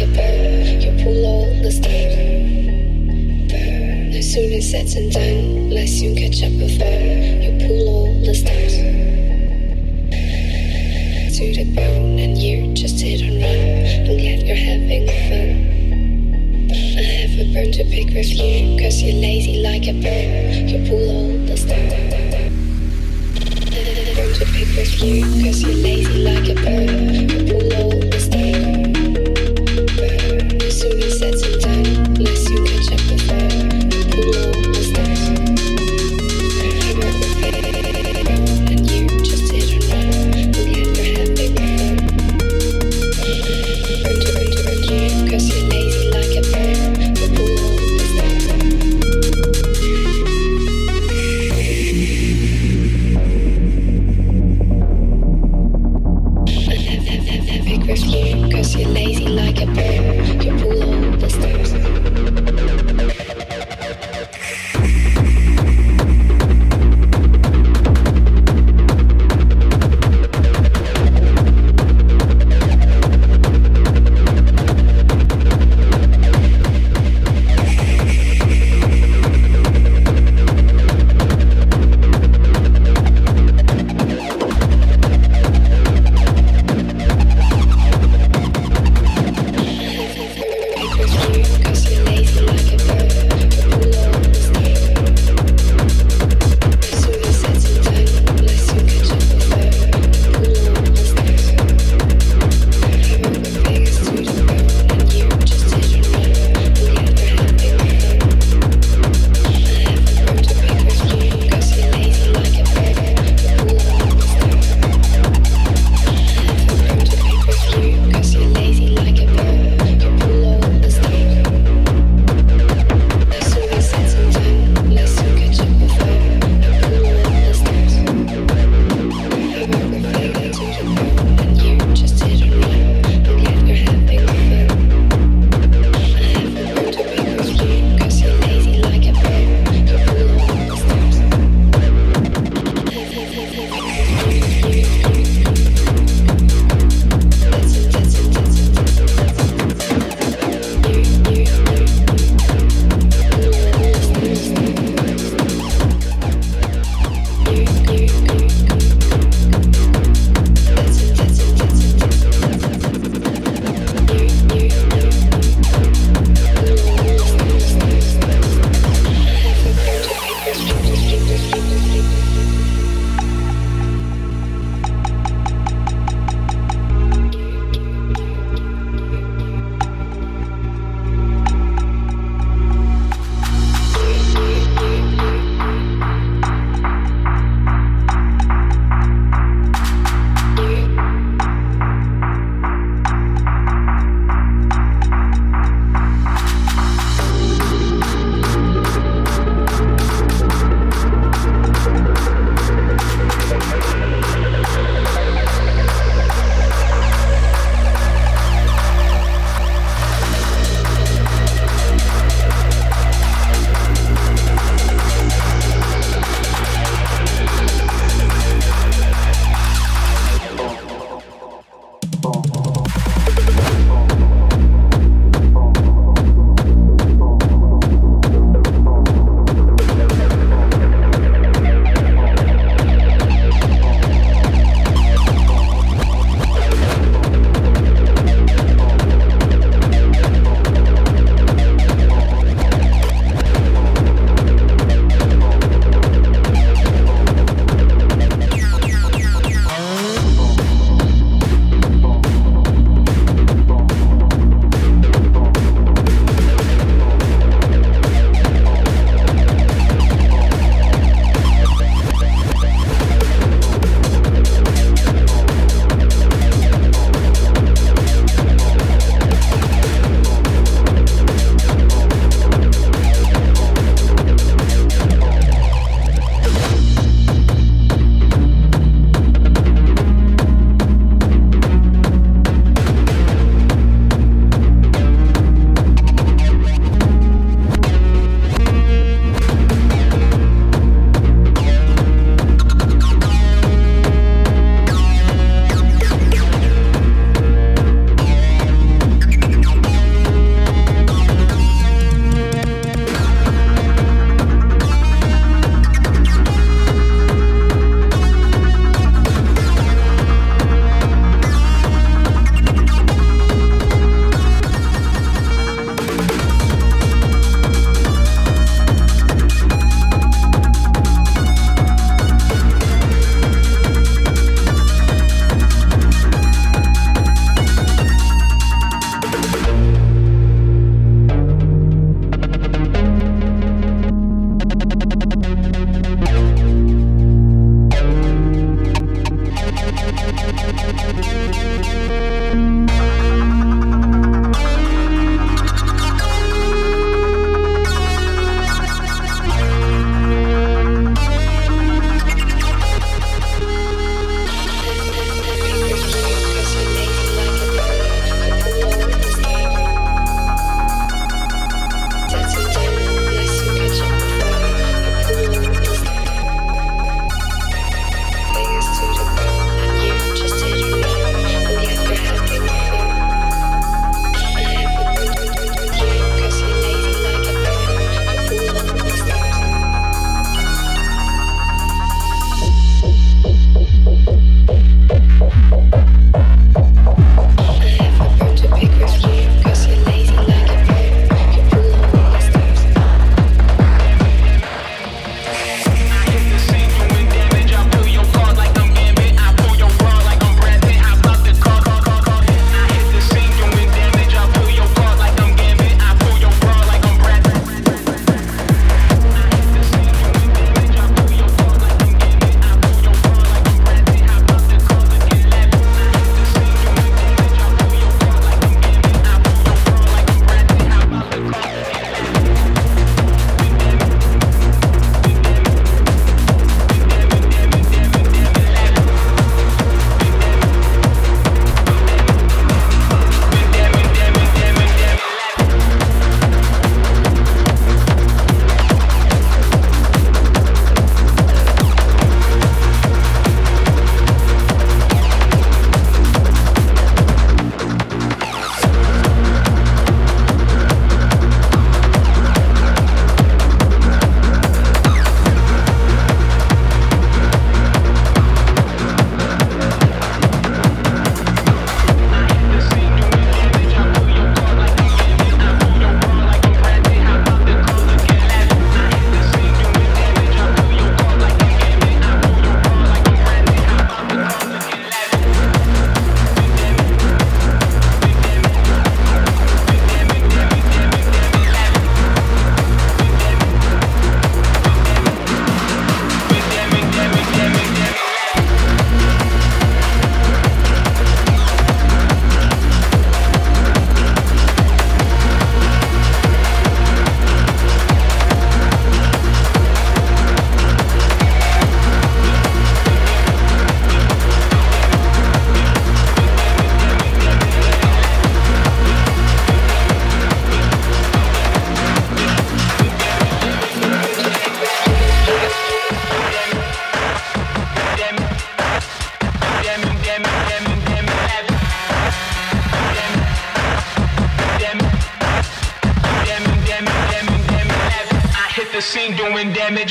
a bird. You pull all the stars. Burn. As soon as it's and done, let's soon catch up with her. You pull all the stars. To the bone, and you just hit and run. I'm glad you're having fun. I have a burn to pick with you, cause you're lazy like a bird. You pull all the stars. I have a burn to pick with you, cause you're lazy like a bird.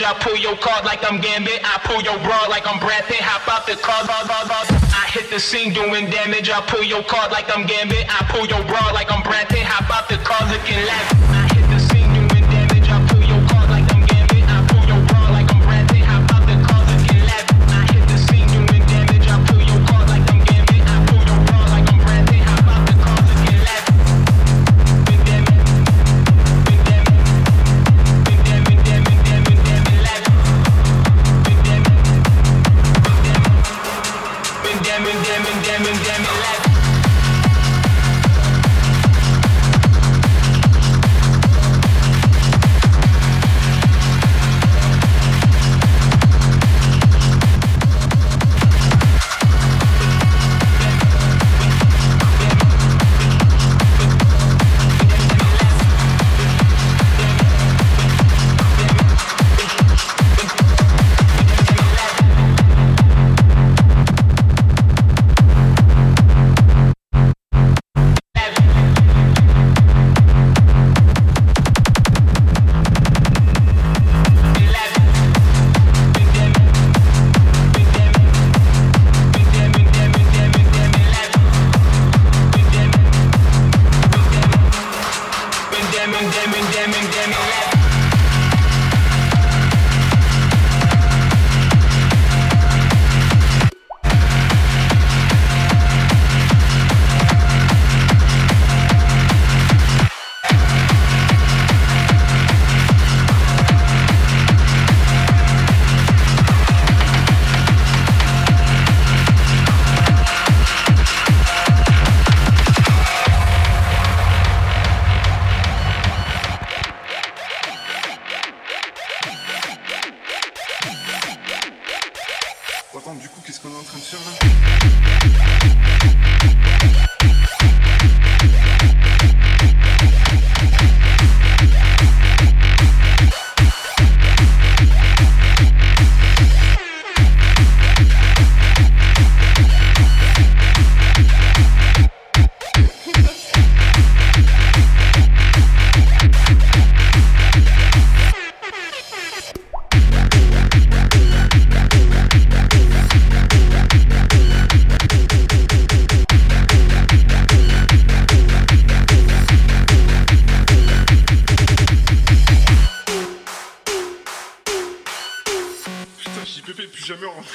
I pull your card like I'm Gambit. I pull your broad like I'm Brad Pitt. Hop out the car, blah, blah. I hit the scene doing damage. I pull your card like I'm Gambit. I pull your broad like I'm Brad Pitt. Hop out the car looking lavish.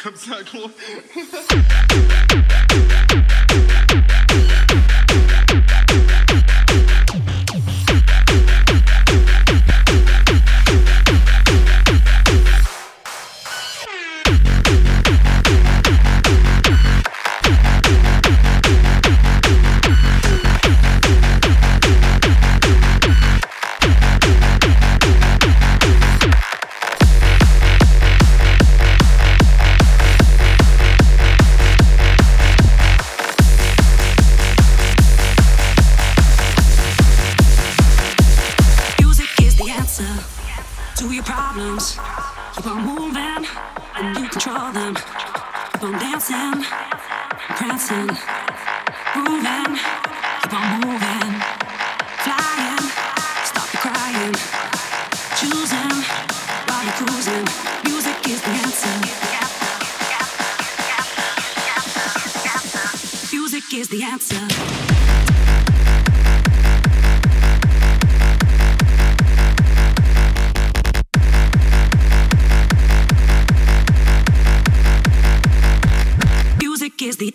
comme ça, gros. que es de...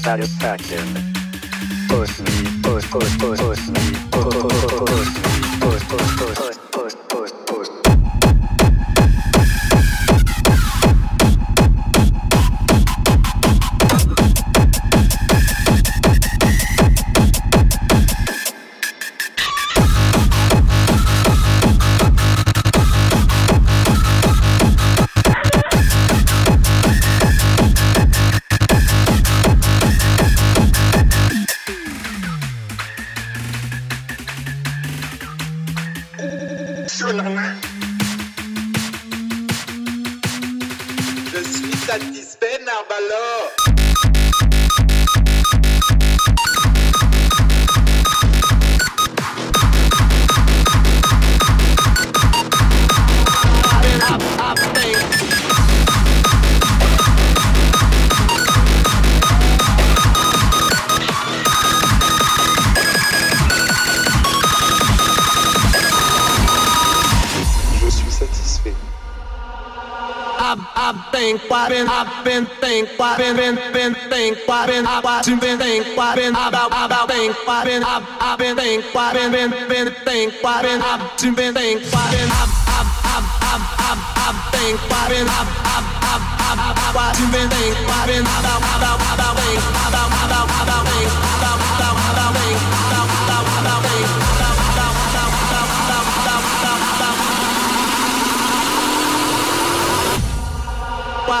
satisfaction. Personally, personally, personally, personally, personally, personally, personally. been, I've been think, I've been, been, been think, I've been, I've been think, I've been about, about think, I've been, I've, I've been think, I've been, been, been think, I've been, I've been think, I've been, I've, I've, I've, I've, I've, I've think, I've been, I've, I've, I've, I've, I've, I've been think, I've been about, about, about think, about, about.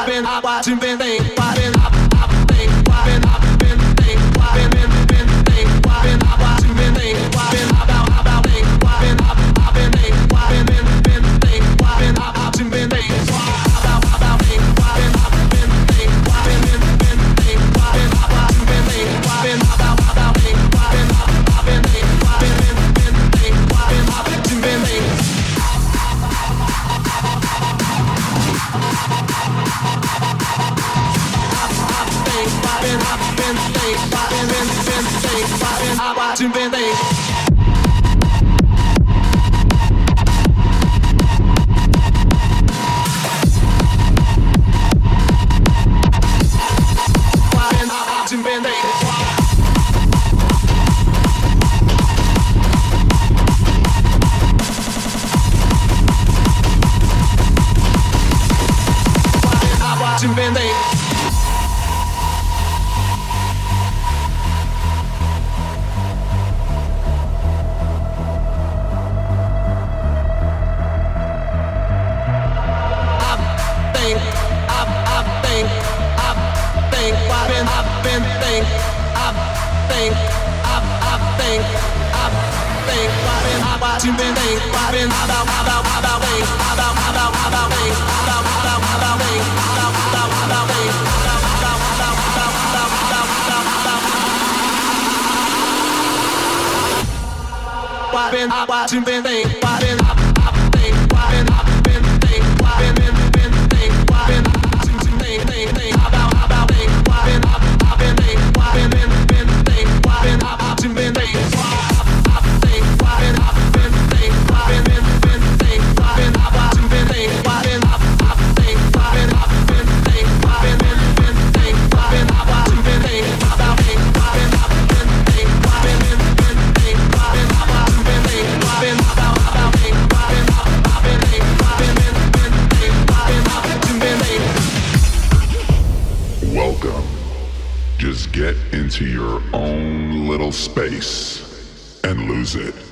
Parem, abate, vendem, parem. and take, fighting, I watch and space and lose it.